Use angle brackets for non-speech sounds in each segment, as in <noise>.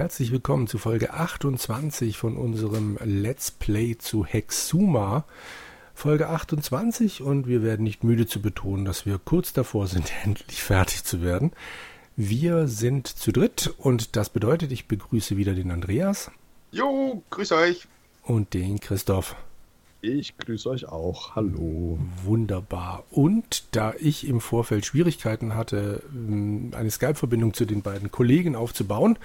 Herzlich willkommen zu Folge 28 von unserem Let's Play zu Hexuma. Folge 28 und wir werden nicht müde zu betonen, dass wir kurz davor sind, <laughs> endlich fertig zu werden. Wir sind zu dritt und das bedeutet, ich begrüße wieder den Andreas. Jo, grüß euch. Und den Christoph. Ich grüße euch auch. Hallo. Wunderbar. Und da ich im Vorfeld Schwierigkeiten hatte, eine Skype-Verbindung zu den beiden Kollegen aufzubauen,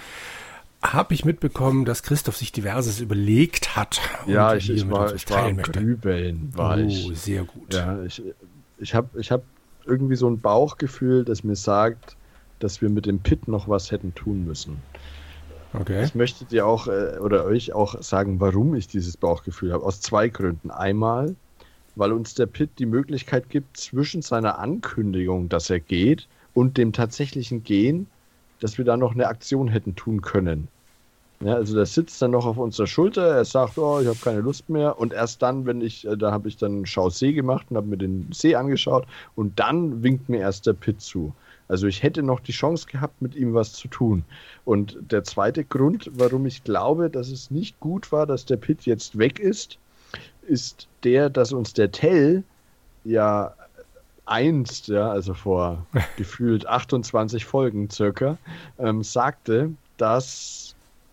habe ich mitbekommen, dass Christoph sich diverses überlegt hat. Ja, ich, ich war, ich war am Grübeln, war oh, ich. sehr gut. Ja, ich, ich habe ich hab irgendwie so ein Bauchgefühl, das mir sagt, dass wir mit dem Pit noch was hätten tun müssen. Okay. Ich möchte dir auch äh, oder euch auch sagen, warum ich dieses Bauchgefühl habe. Aus zwei Gründen. Einmal, weil uns der Pitt die Möglichkeit gibt, zwischen seiner Ankündigung, dass er geht, und dem tatsächlichen Gehen, dass wir da noch eine Aktion hätten tun können. Ja, also der sitzt dann noch auf unserer Schulter, er sagt, oh, ich habe keine Lust mehr. Und erst dann, wenn ich, äh, da habe ich dann Schau See gemacht und habe mir den See angeschaut und dann winkt mir erst der Pitt zu. Also ich hätte noch die Chance gehabt, mit ihm was zu tun. Und der zweite Grund, warum ich glaube, dass es nicht gut war, dass der Pit jetzt weg ist, ist der, dass uns der Tell ja einst, ja, also vor <laughs> gefühlt 28 Folgen circa, ähm, sagte, dass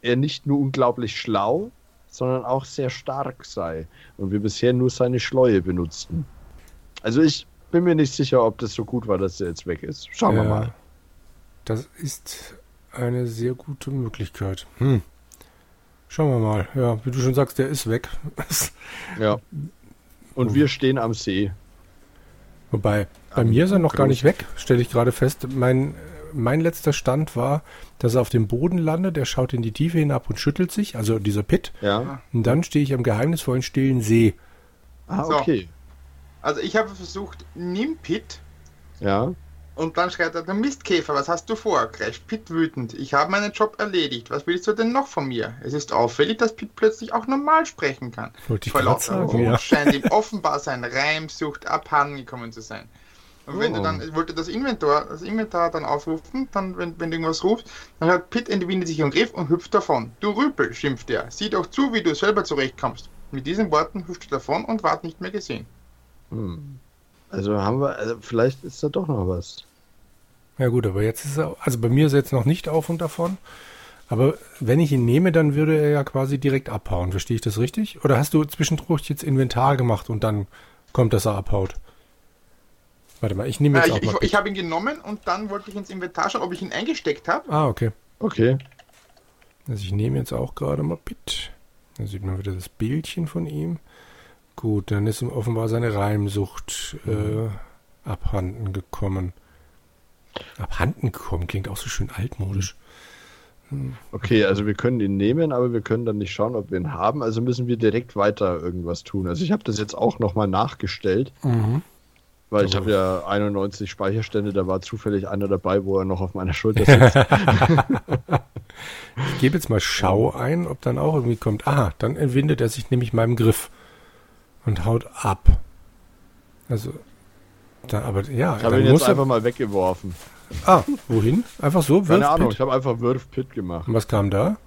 er nicht nur unglaublich schlau, sondern auch sehr stark sei. Und wir bisher nur seine Schleue benutzten. Also ich bin mir nicht sicher, ob das so gut war, dass er jetzt weg ist. Schauen ja, wir mal. Das ist eine sehr gute Möglichkeit. Hm. Schauen wir mal. Ja, wie du schon sagst, der ist weg. <laughs> ja. Und oh. wir stehen am See. Wobei, bei am mir ist er noch gar nicht weg, stelle ich gerade fest. Mein, mein letzter Stand war, dass er auf dem Boden landet, er schaut in die Tiefe hinab und schüttelt sich, also dieser Pit. Ja. Und dann stehe ich am geheimnisvollen stillen See. Ah, okay. So. Also ich habe versucht, nimm Pit. Ja. Und dann schreit er, der Mistkäfer, was hast du vor? kreischt Pitt wütend. Ich habe meinen Job erledigt. Was willst du denn noch von mir? Es ist auffällig, dass Pitt plötzlich auch normal sprechen kann. Wollte ich Vor lauter sagen, ja. scheint ihm offenbar sein Reimsucht abhandengekommen zu sein. Und wenn oh. du dann, ich wollte das Inventar, das Inventar dann aufrufen, dann, wenn, wenn du irgendwas rufst, dann hat Pitt entwindet sich im Griff und hüpft davon. Du Rüpel, schimpft er. Sieh doch zu, wie du selber zurechtkommst. Mit diesen Worten hüpft er davon und ward nicht mehr gesehen. Hm. Also haben wir, also vielleicht ist da doch noch was. Ja gut, aber jetzt ist er, also bei mir ist er jetzt noch nicht auf und davon. Aber wenn ich ihn nehme, dann würde er ja quasi direkt abhauen. Verstehe ich das richtig? Oder hast du zwischendurch jetzt Inventar gemacht und dann kommt, dass er abhaut? Warte mal, ich nehme jetzt äh, auch ich, mal. Ich, ich habe ihn genommen und dann wollte ich ins Inventar schauen, ob ich ihn eingesteckt habe. Ah, okay. Okay. Also ich nehme jetzt auch gerade mal Pit. Da sieht man wieder das Bildchen von ihm. Gut, dann ist ihm offenbar seine Reimsucht äh, abhanden gekommen. Abhanden gekommen klingt auch so schön altmodisch. Hm. Okay, also wir können ihn nehmen, aber wir können dann nicht schauen, ob wir ihn haben. Also müssen wir direkt weiter irgendwas tun. Also ich habe das jetzt auch nochmal nachgestellt. Mhm. Weil ich habe ja 91 Speicherstände, da war zufällig einer dabei, wo er noch auf meiner Schulter sitzt. <laughs> ich gebe jetzt mal Schau ein, ob dann auch irgendwie kommt. Aha, dann entwindet er sich nämlich meinem Griff und haut ab. Also, da, aber ja. Ich habe ihn jetzt einfach mal weggeworfen. Ah, wohin? Einfach so? Keine Ahnung, ich habe einfach Wirf Pit gemacht. Und was kam da?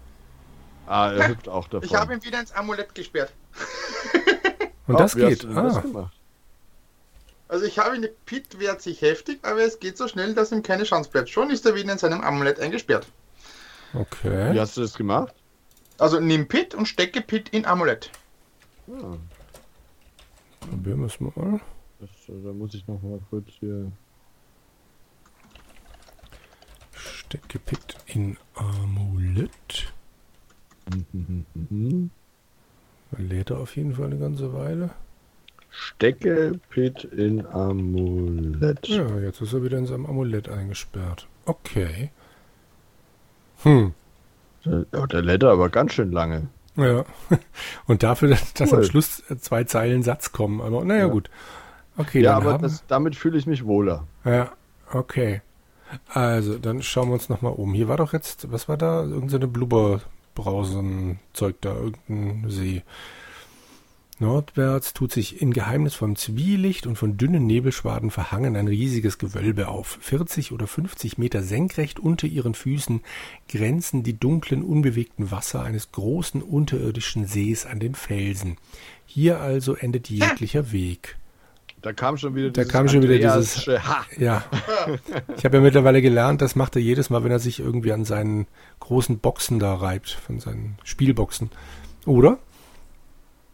Ah, er hüpft auch davon. Ich habe ihn wieder ins Amulett gesperrt. Und oh, das geht. ah. Das also ich habe ihn, Pit wehrt sich heftig, aber es geht so schnell, dass ihm keine Chance bleibt. Schon ist er wieder in seinem Amulett eingesperrt. Okay. Wie hast du das gemacht? Also nimm Pit und stecke Pit in Amulett. Ja. Probieren wir es mal. Das, äh, da muss ich noch mal kurz hier. Stecke Pit in Amulett. Mhm. Lädt er auf jeden Fall eine ganze Weile. Stecke Pit in Amulett. Ja, jetzt ist er wieder in seinem Amulett eingesperrt. Okay. Hm. Der, der lädt aber ganz schön lange. Ja. <laughs> Und dafür, dass, dass am Schluss zwei Zeilen Satz kommen. Aber naja, ja. gut. Okay, ja, aber das, damit fühle ich mich wohler. Ja, okay. Also, dann schauen wir uns nochmal um. Hier war doch jetzt, was war da? Irgendeine Blubberbrausen-Zeug da, irgendein See. Nordwärts tut sich in geheimnisvollem Zwielicht und von dünnen Nebelschwaden verhangen ein riesiges Gewölbe auf. 40 oder 50 Meter senkrecht unter ihren Füßen grenzen die dunklen, unbewegten Wasser eines großen unterirdischen Sees an den Felsen. Hier also endet jeglicher Weg. Da kam schon wieder da kam schon wieder dieses ha. ja ich habe ja mittlerweile gelernt das macht er jedes Mal wenn er sich irgendwie an seinen großen Boxen da reibt von seinen Spielboxen oder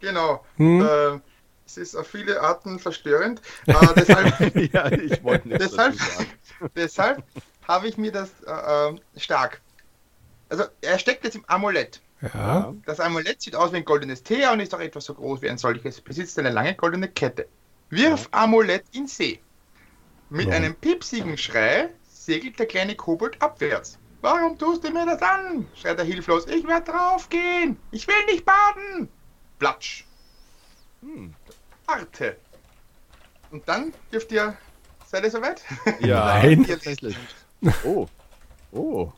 Genau. Hm? Äh, es ist auf viele Arten verstörend. Äh, deshalb <laughs> ja, ich wollte nicht deshalb, <laughs> deshalb habe ich mir das äh, äh, stark. Also er steckt jetzt im Amulett. Ja. Das Amulett sieht aus wie ein goldenes Teer und ist auch etwas so groß wie ein solches. Besitzt eine lange goldene Kette. Wirf ja. Amulett in See. Mit ja. einem piepsigen Schrei segelt der kleine Kobold abwärts. Warum tust du mir das an? schreit er hilflos. Ich werde draufgehen. Ich will nicht baden. Platsch. Hm. Arte. Und dann dürft ihr. Seid ihr soweit? <laughs> Ja, Nein. tatsächlich. Oh. Oh.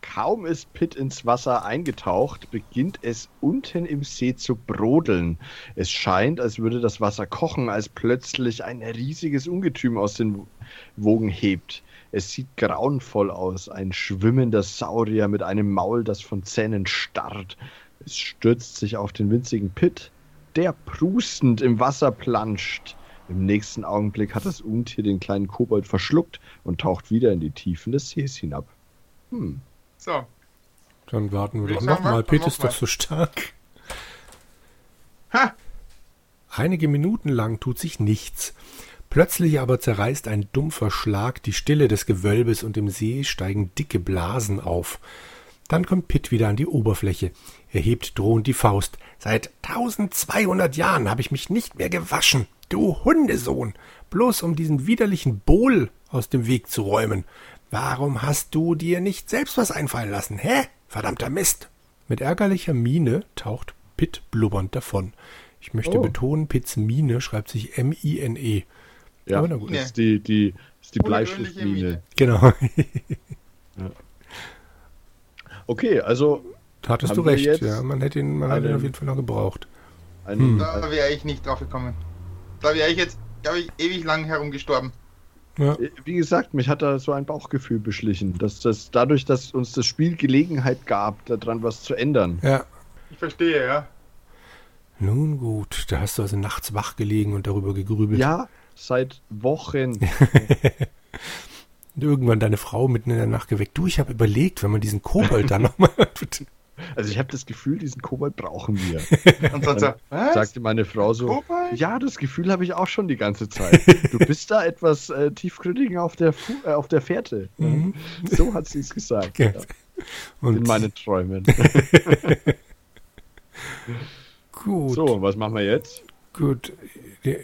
Kaum ist Pitt ins Wasser eingetaucht, beginnt es unten im See zu brodeln. Es scheint, als würde das Wasser kochen, als plötzlich ein riesiges Ungetüm aus den Wogen hebt. Es sieht grauenvoll aus, ein schwimmender Saurier mit einem Maul, das von Zähnen starrt. Es stürzt sich auf den winzigen Pitt, der prustend im Wasser planscht. Im nächsten Augenblick hat das Untier den kleinen Kobold verschluckt und taucht wieder in die Tiefen des Sees hinab. Hm. So. Dann warten wir doch nochmal. Pitt ist doch so stark. Ha! Einige Minuten lang tut sich nichts. Plötzlich aber zerreißt ein dumpfer Schlag die Stille des Gewölbes und im See steigen dicke Blasen auf. Dann kommt Pitt wieder an die Oberfläche. Er hebt drohend die Faust. Seit tausendzweihundert Jahren habe ich mich nicht mehr gewaschen, du Hundesohn, bloß um diesen widerlichen Bohl aus dem Weg zu räumen. Warum hast du dir nicht selbst was einfallen lassen, hä? Verdammter Mist! Mit ärgerlicher Miene taucht Pitt blubbernd davon. Ich möchte oh. betonen, Pitts Miene schreibt sich M-I-N-E. Ja, Aber na gut. ist die, die, ist die Bleistiftmine. Genau. ja. Okay, also. Hattest du recht, ja. Man hätte ihn, man einen, hätte ihn auf jeden Fall noch gebraucht. Hm. Da wäre ich nicht drauf gekommen. Da wäre ich jetzt, glaube ich, ewig lang herumgestorben. Ja. Äh, wie gesagt, mich hat da so ein Bauchgefühl beschlichen, dass das dadurch, dass uns das Spiel Gelegenheit gab, daran was zu ändern. Ja. Ich verstehe, ja. Nun gut, da hast du also nachts wach gelegen und darüber gegrübelt. Ja, seit Wochen. <laughs> Und irgendwann deine Frau mitten in der Nacht geweckt. Du, ich habe überlegt, wenn man diesen Kobold da nochmal. <laughs> Also ich habe das Gefühl, diesen Kobold brauchen wir. <laughs> Und dann so, sagte meine Frau so, Kobold? ja, das Gefühl habe ich auch schon die ganze Zeit. Du bist da etwas äh, tiefgründiger auf der, äh, auf der Fährte. Mhm. So hat sie es gesagt. Ja. Und in meinen Träumen. <laughs> Gut. So, was machen wir jetzt? Gut.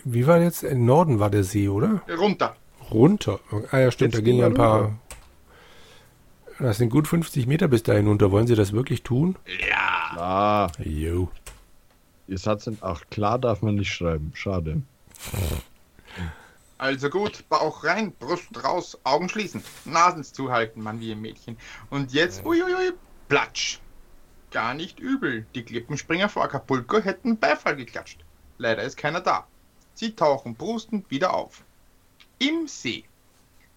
Wie war jetzt? Im Norden war der See, oder? Runter. Runter? Ah ja, stimmt, Jetzt da gehen ja ein paar. Das sind gut 50 Meter bis dahin runter. Wollen Sie das wirklich tun? Ja. Klar. Jo. Ihr Satz sind, ach klar darf man nicht schreiben. Schade. Also gut, Bauch rein, Brust raus, Augen schließen, Nasen zuhalten, Mann wie ein Mädchen. Und jetzt, uiuiui, platsch. Gar nicht übel. Die Klippenspringer vor Acapulco hätten Beifall geklatscht. Leider ist keiner da. Sie tauchen brustend wieder auf im See.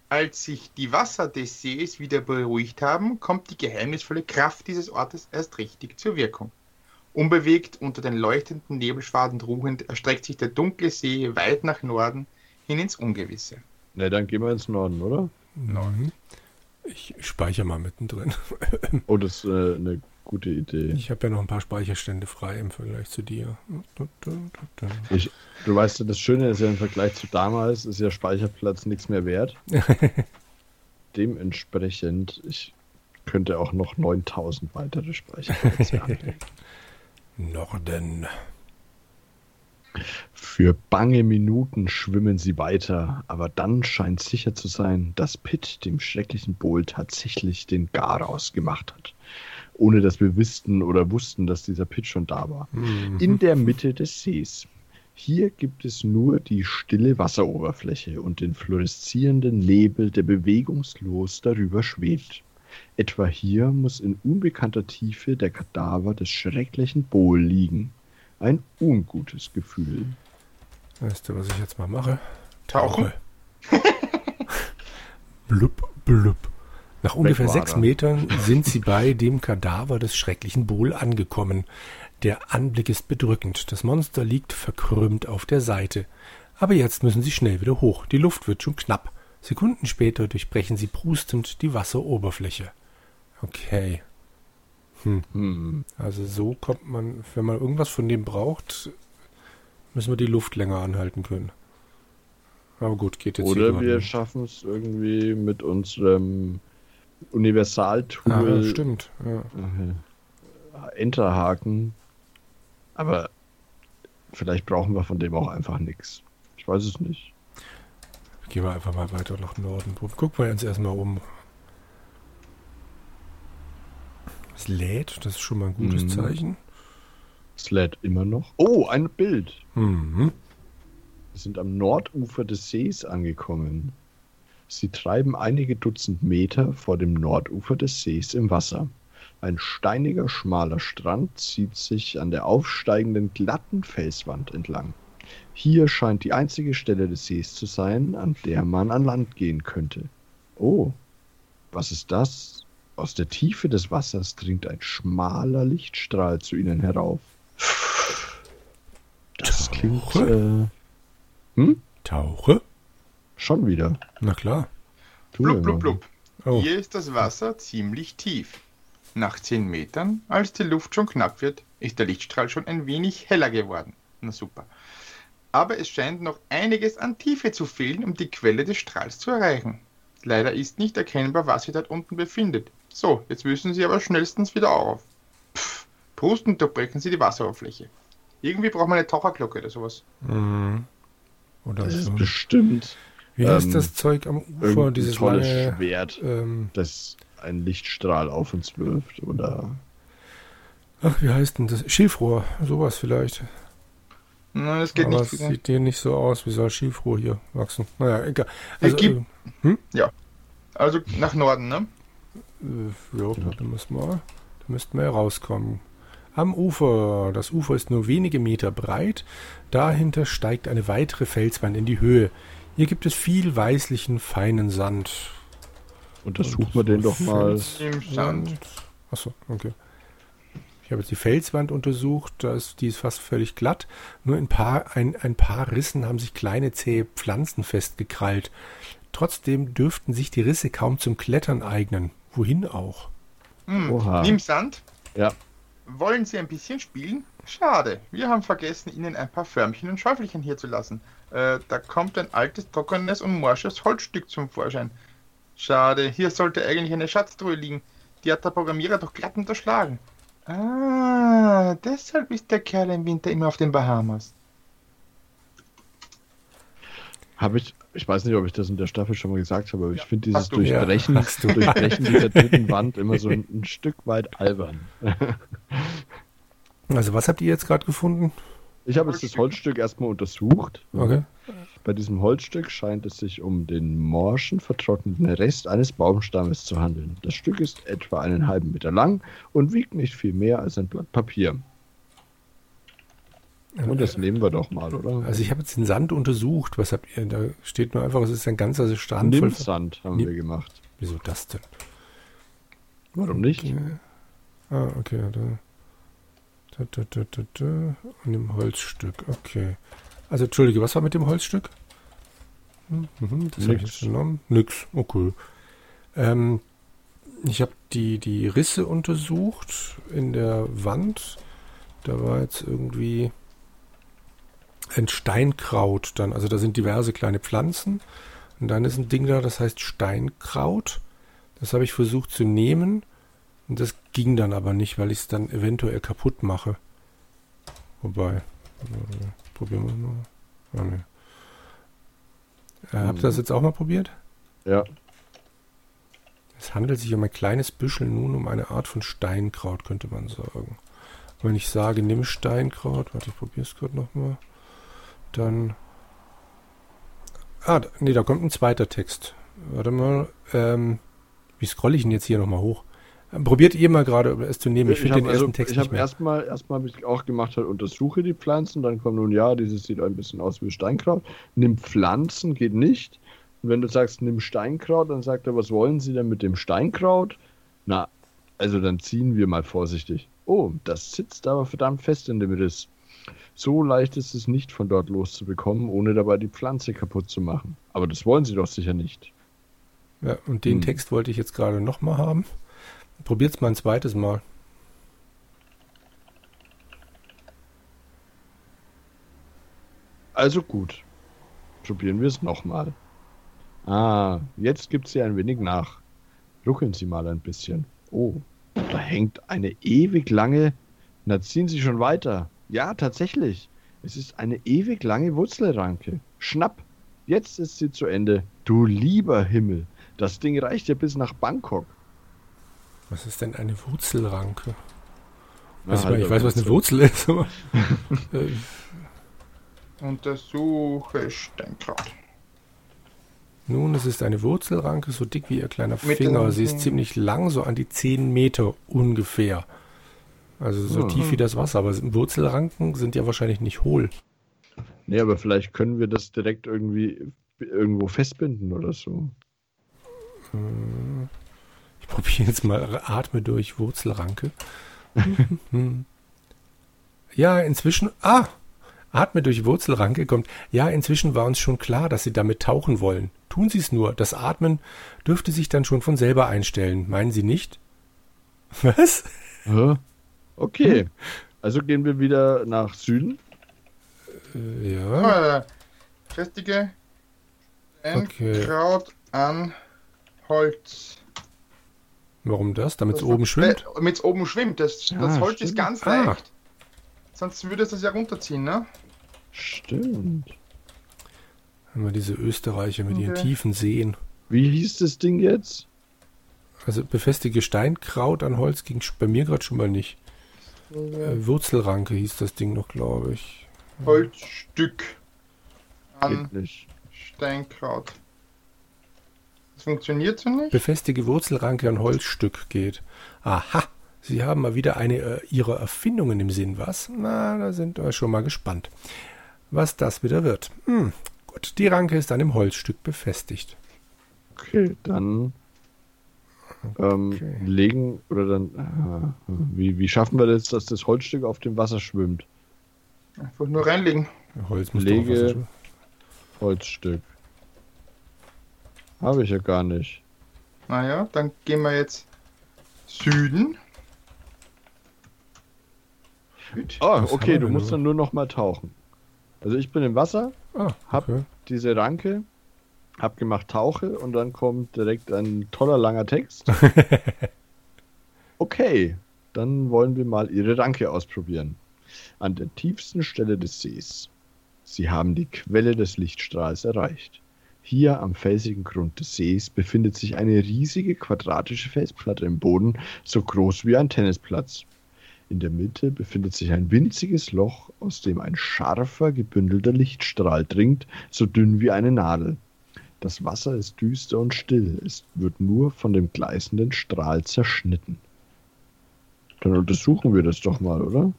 Als sich die Wasser des Sees wieder beruhigt haben, kommt die geheimnisvolle Kraft dieses Ortes erst richtig zur Wirkung. Unbewegt unter den leuchtenden Nebelschwaden ruhend erstreckt sich der dunkle See weit nach Norden hin ins Ungewisse. Na, dann gehen wir ins Norden, oder? Norden. Ich speichere mal mittendrin. oh, das ist äh, eine gute Idee. Ich habe ja noch ein paar Speicherstände frei im Vergleich zu dir. Ich, du weißt ja, das Schöne ist ja im Vergleich zu damals, ist ja Speicherplatz nichts mehr wert. <laughs> Dementsprechend, ich könnte auch noch 9000 weitere Speicherplätze <laughs> anlegen. Norden. Für bange Minuten schwimmen sie weiter, aber dann scheint sicher zu sein, dass Pitt dem schrecklichen Bowl tatsächlich den Garaus gemacht hat ohne dass wir wüssten oder wussten, dass dieser Pitch schon da war. Mhm. In der Mitte des Sees. Hier gibt es nur die stille Wasseroberfläche und den fluoreszierenden Nebel, der bewegungslos darüber schwebt. Etwa hier muss in unbekannter Tiefe der Kadaver des schrecklichen Bohl liegen. ein ungutes Gefühl. Weißt du, was ich jetzt mal mache? Tauche. <laughs> blub, blub. Nach ungefähr sechs Metern <laughs> sind sie bei dem Kadaver des schrecklichen Bull angekommen. Der Anblick ist bedrückend. Das Monster liegt verkrümmt auf der Seite. Aber jetzt müssen sie schnell wieder hoch. Die Luft wird schon knapp. Sekunden später durchbrechen sie prustend die Wasseroberfläche. Okay. Hm. hm. Also so kommt man, wenn man irgendwas von dem braucht, müssen wir die Luft länger anhalten können. Aber gut, geht jetzt Oder wir schaffen es irgendwie mit unserem Universaltool. Ah, stimmt. Ja. Enterhaken. Aber vielleicht brauchen wir von dem auch einfach nichts. Ich weiß es nicht. Gehen wir einfach mal weiter nach Norden. Gucken wir uns erstmal um. Es lädt, das ist schon mal ein gutes mhm. Zeichen. Es lädt immer noch. Oh, ein Bild. Mhm. Wir sind am Nordufer des Sees angekommen. Sie treiben einige Dutzend Meter vor dem Nordufer des Sees im Wasser. Ein steiniger, schmaler Strand zieht sich an der aufsteigenden, glatten Felswand entlang. Hier scheint die einzige Stelle des Sees zu sein, an der man an Land gehen könnte. Oh, was ist das? Aus der Tiefe des Wassers dringt ein schmaler Lichtstrahl zu ihnen herauf. Das Tauche? klingt. Äh, hm? Tauche? Schon wieder. Na klar. Blub, blub, blub. Oh. Hier ist das Wasser ziemlich tief. Nach 10 Metern, als die Luft schon knapp wird, ist der Lichtstrahl schon ein wenig heller geworden. Na super aber es scheint noch einiges an Tiefe zu fehlen, um die Quelle des Strahls zu erreichen. Leider ist nicht erkennbar, was sich dort unten befindet. So, jetzt müssen sie aber schnellstens wieder auf. Pff, prustend durchbrechen sie die Wasseroberfläche. Irgendwie braucht man eine Taucherglocke oder sowas. Mhm. Oder das so. ist bestimmt. Wie ähm, heißt das Zeug am Ufer? Dieses tolles lange, Schwert, ähm, das einen Lichtstrahl auf uns wirft, oder? Ach, wie heißt denn das? Schilfrohr, sowas vielleicht. Nein, das geht Aber nicht. Das sieht dir nicht so aus. Wie soll Schilfrohr hier wachsen? Naja, egal. Also, gibt, äh, hm? Ja. Also nach Norden, ne? Äh, ja, da müssen wir, da müssten wir ja rauskommen. Am Ufer. Das Ufer ist nur wenige Meter breit. Dahinter steigt eine weitere Felswand in die Höhe. Hier gibt es viel weißlichen, feinen Sand. Untersuchen wir den doch mal. Sand. Achso, okay. Ich habe jetzt die Felswand untersucht, da ist, die ist fast völlig glatt. Nur ein paar, ein, ein paar Rissen haben sich kleine zähe Pflanzen festgekrallt. Trotzdem dürften sich die Risse kaum zum Klettern eignen. Wohin auch? Hm. Nimm Sand? Ja. Wollen Sie ein bisschen spielen? Schade. Wir haben vergessen, Ihnen ein paar Förmchen und Schäufelchen hier zu lassen. Äh, da kommt ein altes, trockenes und morsches Holzstück zum Vorschein. Schade. Hier sollte eigentlich eine Schatztruhe liegen. Die hat der Programmierer doch glatt unterschlagen. Ah, deshalb ist der Kerl im Winter immer auf den Bahamas. Habe ich, ich weiß nicht, ob ich das in der Staffel schon mal gesagt habe, aber ja, ich finde dieses Durchbrechen, ja, Durchbrechen dieser dritten Wand immer so ein, ein Stück weit albern. also was habt ihr jetzt gerade gefunden? Ich habe jetzt das Holzstück erstmal untersucht. Okay. Bei diesem Holzstück scheint es sich um den morschen, vertrockneten Rest eines Baumstammes zu handeln. Das Stück ist etwa einen halben Meter lang und wiegt nicht viel mehr als ein Blatt Papier. Und das nehmen wir doch mal, oder? Also ich habe jetzt den Sand untersucht. Was habt ihr? Da steht nur einfach, es ist ein ganzer Strand. Nimm-Sand haben Nimm wir gemacht. Wieso das denn? Warum nicht? Okay. Ah, okay. Da. Und dem Holzstück, okay. Also, Entschuldige, was war mit dem Holzstück? Mhm, das habe ich jetzt genommen. Nix, okay. Ähm, ich habe die, die Risse untersucht in der Wand. Da war jetzt irgendwie ein Steinkraut dann. Also da sind diverse kleine Pflanzen. Und dann ist ein Ding da, das heißt Steinkraut. Das habe ich versucht zu nehmen. Und das ging dann aber nicht, weil ich es dann eventuell kaputt mache. Wobei, probieren wir mal. Oh, nee. äh, habt ihr das jetzt auch mal probiert? Ja. Es handelt sich um ein kleines Büschel, nun um eine Art von Steinkraut, könnte man sagen. Und wenn ich sage, nimm Steinkraut, warte, ich probiere es gerade nochmal, dann... Ah, nee, da kommt ein zweiter Text. Warte mal, ähm, wie scrolle ich denn jetzt hier nochmal hoch? Probiert ihr mal gerade es zu nehmen. Ich, finde den also, ersten Text Ich habe erstmal erstmal habe ich auch gemacht, halt untersuche die Pflanzen, dann kommt nun ja, dieses sieht ein bisschen aus wie Steinkraut. Nimm Pflanzen, geht nicht. Und wenn du sagst, nimm Steinkraut, dann sagt er, was wollen Sie denn mit dem Steinkraut? Na, also dann ziehen wir mal vorsichtig. Oh, das sitzt aber verdammt fest in dem Riss. So leicht ist es nicht von dort loszubekommen, ohne dabei die Pflanze kaputt zu machen. Aber das wollen Sie doch sicher nicht. Ja, und den hm. Text wollte ich jetzt gerade nochmal haben. Probiert's mal ein zweites Mal. Also gut. Probieren wir es nochmal. Ah, jetzt gibt sie ein wenig nach. Ruckeln Sie mal ein bisschen. Oh, da hängt eine ewig lange. Na, ziehen Sie schon weiter. Ja, tatsächlich. Es ist eine ewig lange Wurzelranke. Schnapp. Jetzt ist sie zu Ende. Du lieber Himmel. Das Ding reicht ja bis nach Bangkok. Was ist denn eine Wurzelranke? Na, also halt ich, weiß, was eine Wurzel ist, aber. <laughs> Untersuche Steinkraut. Nun, es ist eine Wurzelranke, so dick wie ihr kleiner Finger. Sie ist ziemlich lang, so an die 10 Meter ungefähr. Also so mhm. tief wie das Wasser. Aber Wurzelranken sind ja wahrscheinlich nicht hohl. Nee, aber vielleicht können wir das direkt irgendwie irgendwo festbinden oder so. Hm. Ich probiere jetzt mal Atme durch Wurzelranke. <laughs> ja, inzwischen. Ah! Atme durch Wurzelranke kommt. Ja, inzwischen war uns schon klar, dass Sie damit tauchen wollen. Tun Sie es nur. Das Atmen dürfte sich dann schon von selber einstellen. Meinen Sie nicht? Was? Okay. Hm? Also gehen wir wieder nach Süden. Äh, ja. Festige okay. Kraut an Holz. Warum das? Damit es oben schwimmt? Damit es oben schwimmt. Das, ja, das Holz stimmt. ist ganz ah. leicht. Sonst würde es das ja runterziehen, ne? Stimmt. Haben wir diese Österreicher mit okay. ihren tiefen Seen. Wie hieß das Ding jetzt? Also befestige Steinkraut an Holz ging bei mir gerade schon mal nicht. Äh, Wurzelranke hieß das Ding noch, glaube ich. Holzstück an Steinkraut. Das funktioniert so nicht? Befestige Wurzelranke an Holzstück geht. Aha, Sie haben mal wieder eine äh, Ihrer Erfindungen im Sinn, was? Na, da sind wir schon mal gespannt, was das wieder wird. Hm, gut, die Ranke ist an dem Holzstück befestigt. Okay, dann ähm, okay. legen oder dann. Äh, wie, wie schaffen wir das, dass das Holzstück auf dem Wasser schwimmt? Einfach nur reinlegen. Holz muss Lege Holzstück. Habe ich ja gar nicht. Naja, dann gehen wir jetzt Süden. Oh, okay, du musst dann nur noch mal tauchen. Also ich bin im Wasser, ah, okay. hab diese Ranke, hab gemacht Tauche und dann kommt direkt ein toller langer Text. <laughs> okay, dann wollen wir mal ihre Ranke ausprobieren. An der tiefsten Stelle des Sees. Sie haben die Quelle des Lichtstrahls erreicht. Hier am felsigen Grund des Sees befindet sich eine riesige quadratische Felsplatte im Boden, so groß wie ein Tennisplatz. In der Mitte befindet sich ein winziges Loch, aus dem ein scharfer, gebündelter Lichtstrahl dringt, so dünn wie eine Nadel. Das Wasser ist düster und still, es wird nur von dem gleißenden Strahl zerschnitten. Dann untersuchen wir das doch mal, oder?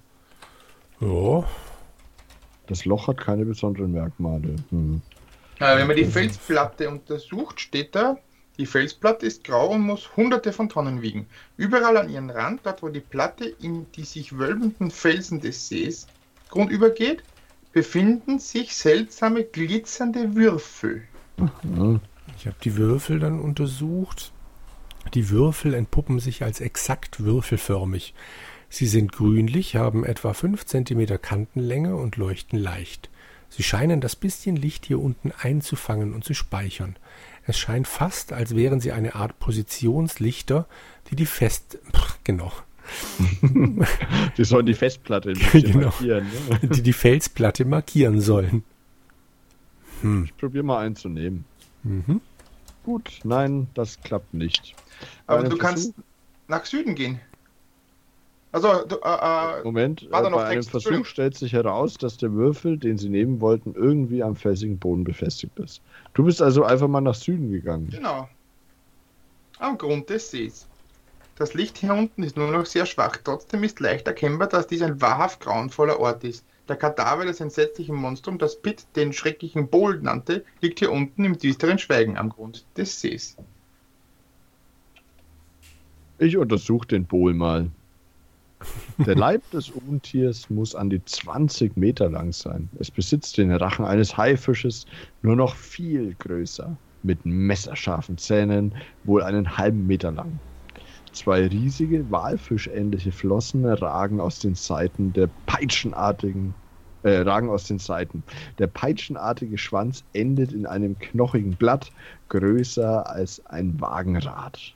Ja. Das Loch hat keine besonderen Merkmale. Hm. Wenn man die Felsplatte untersucht, steht da, die Felsplatte ist grau und muss hunderte von Tonnen wiegen. Überall an ihrem Rand, dort wo die Platte in die sich wölbenden Felsen des Sees grundübergeht, befinden sich seltsame glitzernde Würfel. Ich habe die Würfel dann untersucht. Die Würfel entpuppen sich als exakt würfelförmig. Sie sind grünlich, haben etwa 5 cm Kantenlänge und leuchten leicht. Sie scheinen das bisschen Licht hier unten einzufangen und zu speichern. Es scheint fast, als wären sie eine Art Positionslichter, die die Fest... Genau. <laughs> die sollen die Festplatte <laughs> genau. markieren. Ne? Die die Felsplatte markieren sollen. Hm. Ich probiere mal einen zu nehmen. Mhm. Gut, nein, das klappt nicht. Aber Eine du Versuch? kannst nach Süden gehen. Also, äh, äh Moment, äh, bei einem Versuch stellt sich heraus, dass der Würfel, den sie nehmen wollten, irgendwie am felsigen Boden befestigt ist. Du bist also einfach mal nach Süden gegangen. Genau. Am Grund des Sees. Das Licht hier unten ist nur noch sehr schwach. Trotzdem ist leicht erkennbar, dass dies ein wahrhaft grauenvoller Ort ist. Der Kadaver des entsetzlichen Monstrum, das Pitt den schrecklichen Bowl nannte, liegt hier unten im düsteren Schweigen am Grund des Sees. Ich untersuche den Bowl mal. <laughs> Der Leib des Untiers muss an die 20 Meter lang sein. Es besitzt den Rachen eines Haifisches, nur noch viel größer, mit messerscharfen Zähnen, wohl einen halben Meter lang. Zwei riesige, walfischähnliche Flossen ragen aus den Seiten der peitschenartigen äh, ragen aus den Seiten. Der peitschenartige Schwanz endet in einem knochigen Blatt, größer als ein Wagenrad.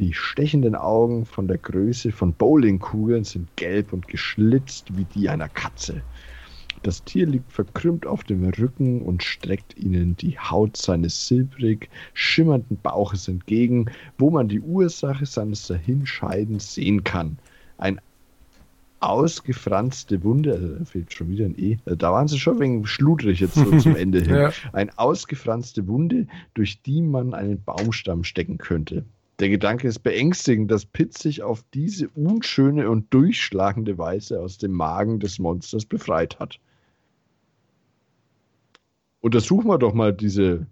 Die stechenden Augen von der Größe von Bowlingkugeln sind gelb und geschlitzt wie die einer Katze. Das Tier liegt verkrümmt auf dem Rücken und streckt ihnen die Haut seines silbrig schimmernden Bauches entgegen, wo man die Ursache seines Dahinscheidens sehen kann. Ein ausgefranste Wunde, also da fehlt schon wieder ein E, also da waren sie schon wegen schludrig jetzt so zum <laughs> Ende hin. Ja. Ein ausgefranste Wunde, durch die man einen Baumstamm stecken könnte. Der Gedanke ist beängstigend, dass Pitt sich auf diese unschöne und durchschlagende Weise aus dem Magen des Monsters befreit hat. Untersuchen wir doch mal diese.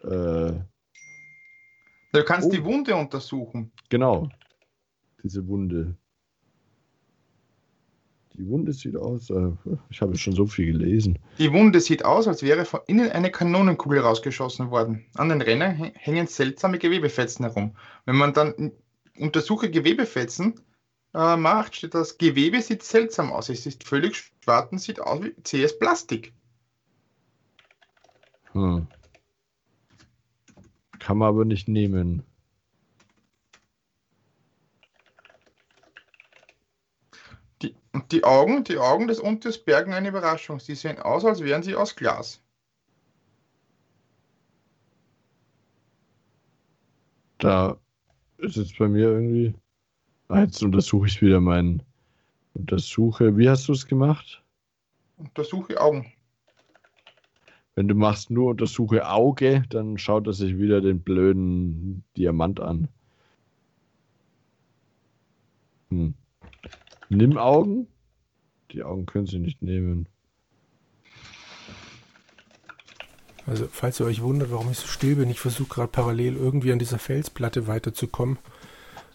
Äh, du kannst oh, die Wunde untersuchen. Genau. Diese Wunde. Die Wunde sieht aus, äh, ich habe schon so viel gelesen. Die Wunde sieht aus, als wäre von innen eine Kanonenkugel rausgeschossen worden. An den Rändern hängen seltsame Gewebefetzen herum. Wenn man dann untersuche Gewebefetzen äh, macht, steht das Gewebe sieht seltsam aus. Es ist völlig schwarz und sieht aus wie zähes Plastik. Hm. Kann man aber nicht nehmen. Die Augen, die Augen des Untiers bergen eine Überraschung. Sie sehen aus, als wären sie aus Glas. Da ist jetzt bei mir irgendwie. Ah, jetzt untersuche ich wieder meinen. Untersuche. Wie hast du es gemacht? Untersuche Augen. Wenn du machst nur Untersuche Auge, dann schaut er sich wieder den blöden Diamant an. Hm. Nimm Augen. Die Augen können sie nicht nehmen. Also, falls ihr euch wundert, warum ich so still bin, ich versuche gerade parallel irgendwie an dieser Felsplatte weiterzukommen.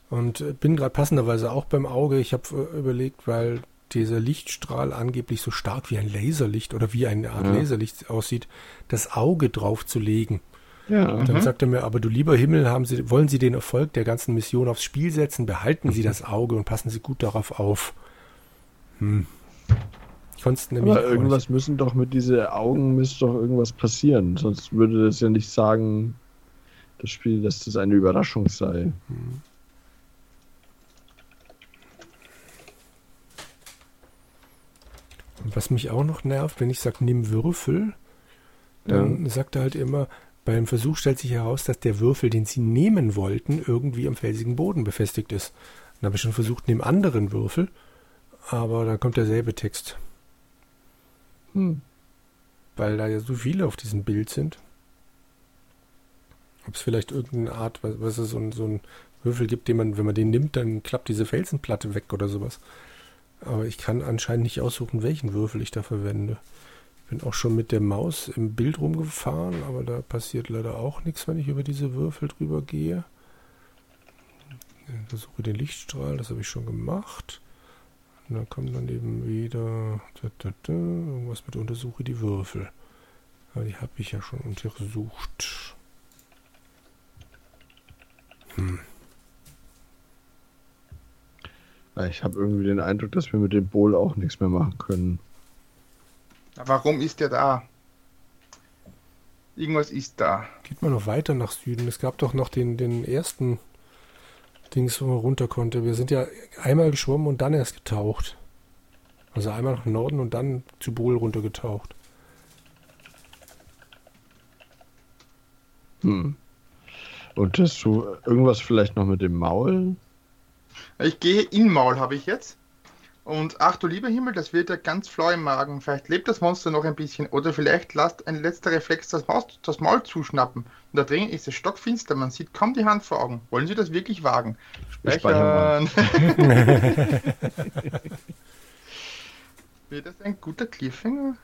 Und äh, bin gerade passenderweise auch beim Auge. Ich habe äh, überlegt, weil dieser Lichtstrahl angeblich so stark wie ein Laserlicht oder wie eine Art ja. Laserlicht aussieht, das Auge drauf zu legen. Ja, und dann mhm. sagt er mir, aber du lieber Himmel, haben Sie, wollen Sie den Erfolg der ganzen Mission aufs Spiel setzen, behalten Sie das Auge und passen Sie gut darauf auf. Hm. Ich aber irgendwas nicht. müssen doch mit diesen Augen müsste doch irgendwas passieren, sonst würde das ja nicht sagen, das Spiel, dass das eine Überraschung sei. Hm. was mich auch noch nervt, wenn ich sage, nimm Würfel, dann ja. sagt er halt immer, beim Versuch stellt sich heraus, dass der Würfel, den sie nehmen wollten, irgendwie am felsigen Boden befestigt ist. Dann habe ich schon versucht, neben anderen Würfel, aber dann kommt derselbe Text. Hm. Weil da ja so viele auf diesem Bild sind. Ob es vielleicht irgendeine Art, was, was es so ein, so ein Würfel gibt, den man, wenn man den nimmt, dann klappt diese Felsenplatte weg oder sowas. Aber ich kann anscheinend nicht aussuchen, welchen Würfel ich da verwende. Bin auch schon mit der Maus im Bild rumgefahren, aber da passiert leider auch nichts, wenn ich über diese Würfel drüber gehe. Ich versuche den Lichtstrahl, das habe ich schon gemacht. Und dann kommt dann eben wieder da, da, da, irgendwas mit untersuche die Würfel. Aber die habe ich ja schon untersucht. Hm. Ich habe irgendwie den Eindruck, dass wir mit dem Bowl auch nichts mehr machen können. Warum ist der da? Irgendwas ist da. Geht mal noch weiter nach Süden. Es gab doch noch den, den ersten Dings, wo man runter konnte. Wir sind ja einmal geschwommen und dann erst getaucht. Also einmal nach Norden und dann zu Bol runtergetaucht. Hm. Und das so irgendwas vielleicht noch mit dem Maul? Ich gehe in Maul, habe ich jetzt. Und ach du lieber Himmel, das wird ja ganz flau im Magen. Vielleicht lebt das Monster noch ein bisschen. Oder vielleicht lasst ein letzter Reflex das, Maus, das Maul zuschnappen. Und da drin ist es stockfinster, man sieht kaum die Hand vor Augen. Wollen Sie das wirklich wagen? Speichern. <laughs> wird das ein guter Cliffhanger?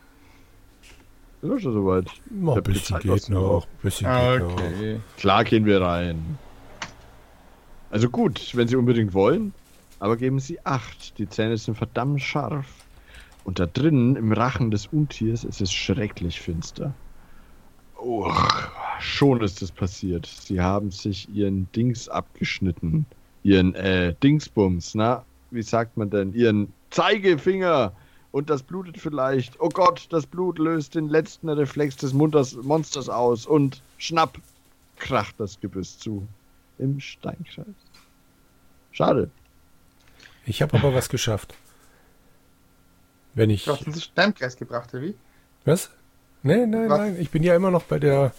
Ja, schon soweit. Noch ein bisschen geht noch. Bisschen okay. Noch. Klar gehen wir rein. Also gut, wenn Sie unbedingt wollen, aber geben Sie acht. Die Zähne sind verdammt scharf. Und da drinnen, im Rachen des Untiers, ist es schrecklich finster. Oh, schon ist es passiert. Sie haben sich ihren Dings abgeschnitten. Ihren, äh, Dingsbums, na? Wie sagt man denn? Ihren Zeigefinger und das blutet vielleicht. Oh Gott, das Blut löst den letzten Reflex des Monsters aus und schnapp, kracht das Gebiss zu. Im Steinkreis. Schade. Ich habe aber was geschafft. Wenn ich. Du hast uns Steinkreis gebracht, oder wie? Was? Nee, nein, was? nein. Ich bin ja immer noch bei der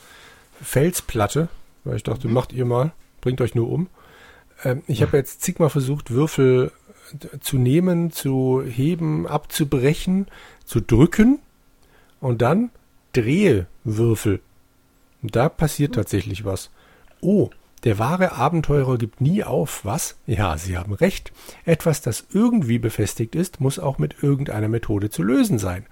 Felsplatte, weil ich dachte, mhm. macht ihr mal, bringt euch nur um. Ähm, ich habe jetzt zigmal versucht, Würfel zu nehmen, zu heben, abzubrechen, zu drücken und dann drehe Würfel. Und da passiert tatsächlich was. Oh, der wahre Abenteurer gibt nie auf, was? Ja, Sie haben recht. Etwas, das irgendwie befestigt ist, muss auch mit irgendeiner Methode zu lösen sein.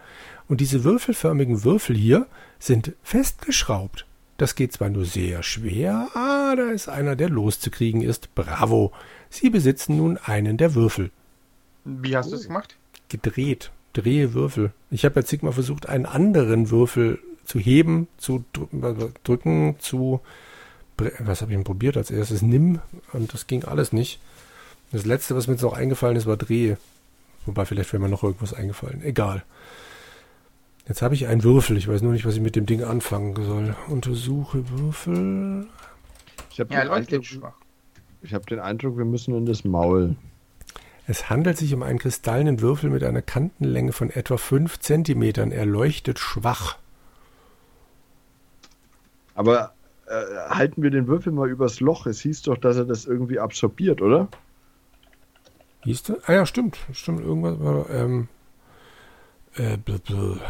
Und diese würfelförmigen Würfel hier sind festgeschraubt. Das geht zwar nur sehr schwer, ah, da ist einer, der loszukriegen ist. Bravo. Sie besitzen nun einen der Würfel. Wie hast oh. du es gemacht? Gedreht. Drehe Würfel. Ich habe ja zigmal versucht, einen anderen Würfel zu heben, zu drücken, zu. Was habe ich denn probiert als erstes? Nimm. Und das ging alles nicht. Das letzte, was mir jetzt noch eingefallen ist, war Drehe. Wobei, vielleicht wäre mir noch irgendwas eingefallen. Egal. Jetzt habe ich einen Würfel. Ich weiß nur nicht, was ich mit dem Ding anfangen soll. Untersuche Würfel. Ich habe ja, den, Eindruck, hab den Eindruck, wir müssen in das Maul. Es handelt sich um einen kristallenen Würfel mit einer Kantenlänge von etwa 5 cm. Er leuchtet schwach. Aber äh, halten wir den Würfel mal übers Loch. Es hieß doch, dass er das irgendwie absorbiert, oder? Hieß das? Ah ja, stimmt. Stimmt, irgendwas war. Ähm, äh, bl bl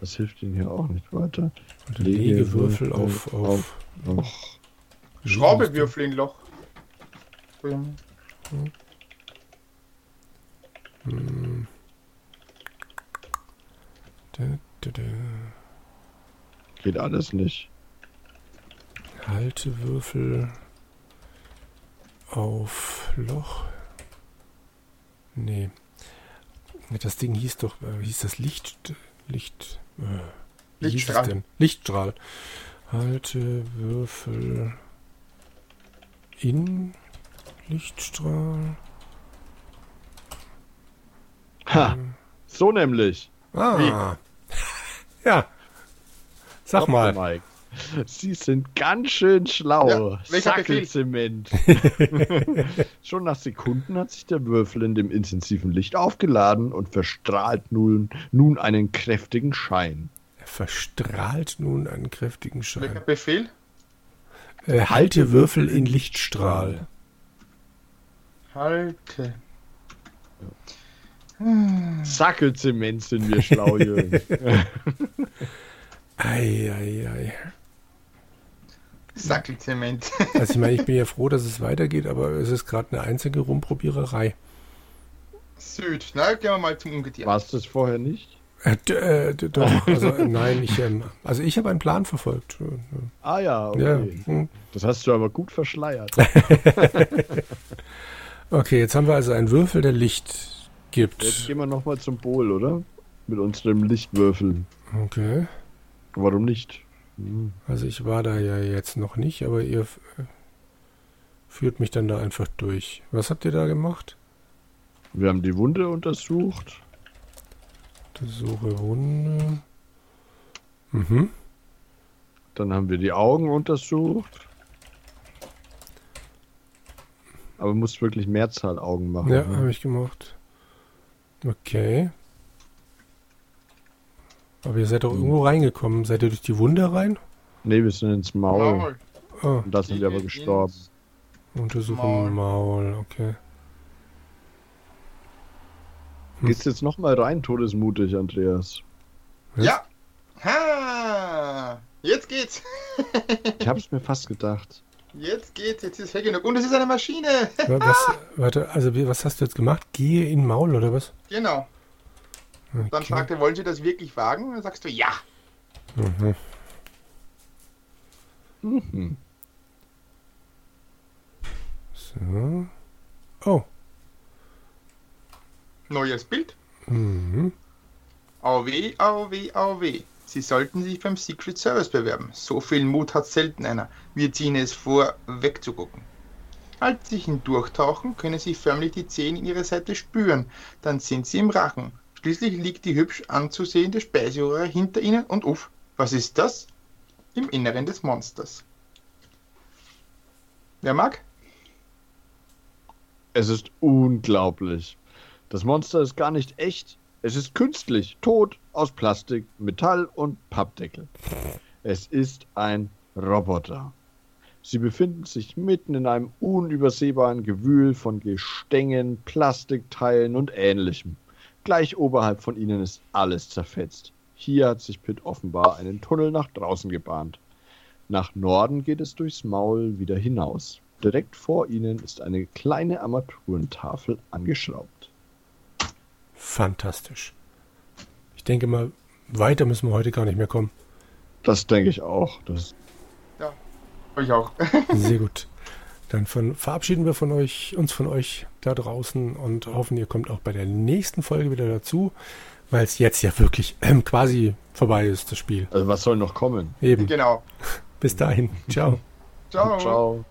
das hilft Ihnen hier auch nicht weiter. Lege Würfel auf, auf, auf Loch. Schraube Würfel in Loch. Hm. Hm. Da, da, da. Geht alles nicht. Haltewürfel auf Loch. Nee. Das Ding hieß doch, äh, hieß das Licht, Licht, äh, Lichtstrahl. Lichtstrahl. Haltewürfel in Lichtstrahl. Ha, so nämlich. Ah. Wie? <laughs> Ja. Sag mal. <laughs> Sie sind ganz schön schlau. Ja, Sackelzement. <laughs> Schon nach Sekunden hat sich der Würfel in dem intensiven Licht aufgeladen und verstrahlt nun, nun einen kräftigen Schein. Er verstrahlt nun einen kräftigen Schein. Welcher Befehl? Äh, halte Würfel in Lichtstrahl. Halte. Sackelzement sind wir schlau, Jürgen. <laughs> ei, ei, ei. Sackelzement. <laughs> also ich meine, ich bin ja froh, dass es weitergeht, aber es ist gerade eine einzige Rumprobiererei. Süd, na, gehen wir mal zum Ungetier. Warst du es vorher nicht? Äh, äh, doch, also äh, nein, ich, ähm, also ich habe einen Plan verfolgt. Ah ja, okay. Ja. Hm. Das hast du aber gut verschleiert. <laughs> okay, jetzt haben wir also einen Würfel, der Licht gibt. Jetzt gehen wir nochmal zum Pol, oder? Mit unserem Lichtwürfel. Okay. Warum nicht? Also ich war da ja jetzt noch nicht, aber ihr führt mich dann da einfach durch. Was habt ihr da gemacht? Wir haben die Wunde untersucht. Untersuche Wunde. Mhm. Dann haben wir die Augen untersucht. Aber musst wirklich Mehrzahl Augen machen. Ja, ne? habe ich gemacht. Okay. Aber ihr seid doch irgendwo reingekommen. Seid ihr durch die Wunde rein? Ne, wir sind ins Maul. Maul. Oh. Und da sind wir aber gestorben. Untersuchen Maul. Maul, okay. Hm. Gehst jetzt nochmal rein, todesmutig, Andreas? Was? Ja. Ha! Jetzt geht's. ich hab's mir fast gedacht. Jetzt geht's, jetzt ist es genug. Und es ist eine Maschine. was, <laughs> warte, also was hast du jetzt gemacht? Gehe in Maul oder was? Genau. Okay. Dann fragt er, wollen Sie das wirklich wagen? Und dann sagst du ja. Mhm. Mhm. So. Oh. Neues Bild. Mhm. Auweh, auweh, auweh. Sie sollten sich beim Secret Service bewerben. So viel Mut hat selten einer. Wir ziehen es vor, wegzugucken. Als Sie hindurchtauchen, können Sie förmlich die Zehen in Ihrer Seite spüren. Dann sind Sie im Rachen. Schließlich liegt die hübsch anzusehende Speiseröhre hinter Ihnen und uff, was ist das? Im Inneren des Monsters. Wer mag? Es ist unglaublich. Das Monster ist gar nicht echt. Es ist künstlich, tot, aus Plastik, Metall und Pappdeckel. Es ist ein Roboter. Sie befinden sich mitten in einem unübersehbaren Gewühl von Gestängen, Plastikteilen und ähnlichem. Gleich oberhalb von ihnen ist alles zerfetzt. Hier hat sich Pitt offenbar einen Tunnel nach draußen gebahnt. Nach Norden geht es durchs Maul wieder hinaus. Direkt vor ihnen ist eine kleine Armaturentafel angeschraubt. Fantastisch. Ich denke mal, weiter müssen wir heute gar nicht mehr kommen. Das denke ich auch. Das ja, ich auch. Sehr gut. <laughs> Dann von, verabschieden wir von euch, uns von euch da draußen und hoffen, ihr kommt auch bei der nächsten Folge wieder dazu, weil es jetzt ja wirklich ähm, quasi vorbei ist, das Spiel. Also was soll noch kommen? Eben. Genau. Bis dahin. Ciao. Ciao. Ciao.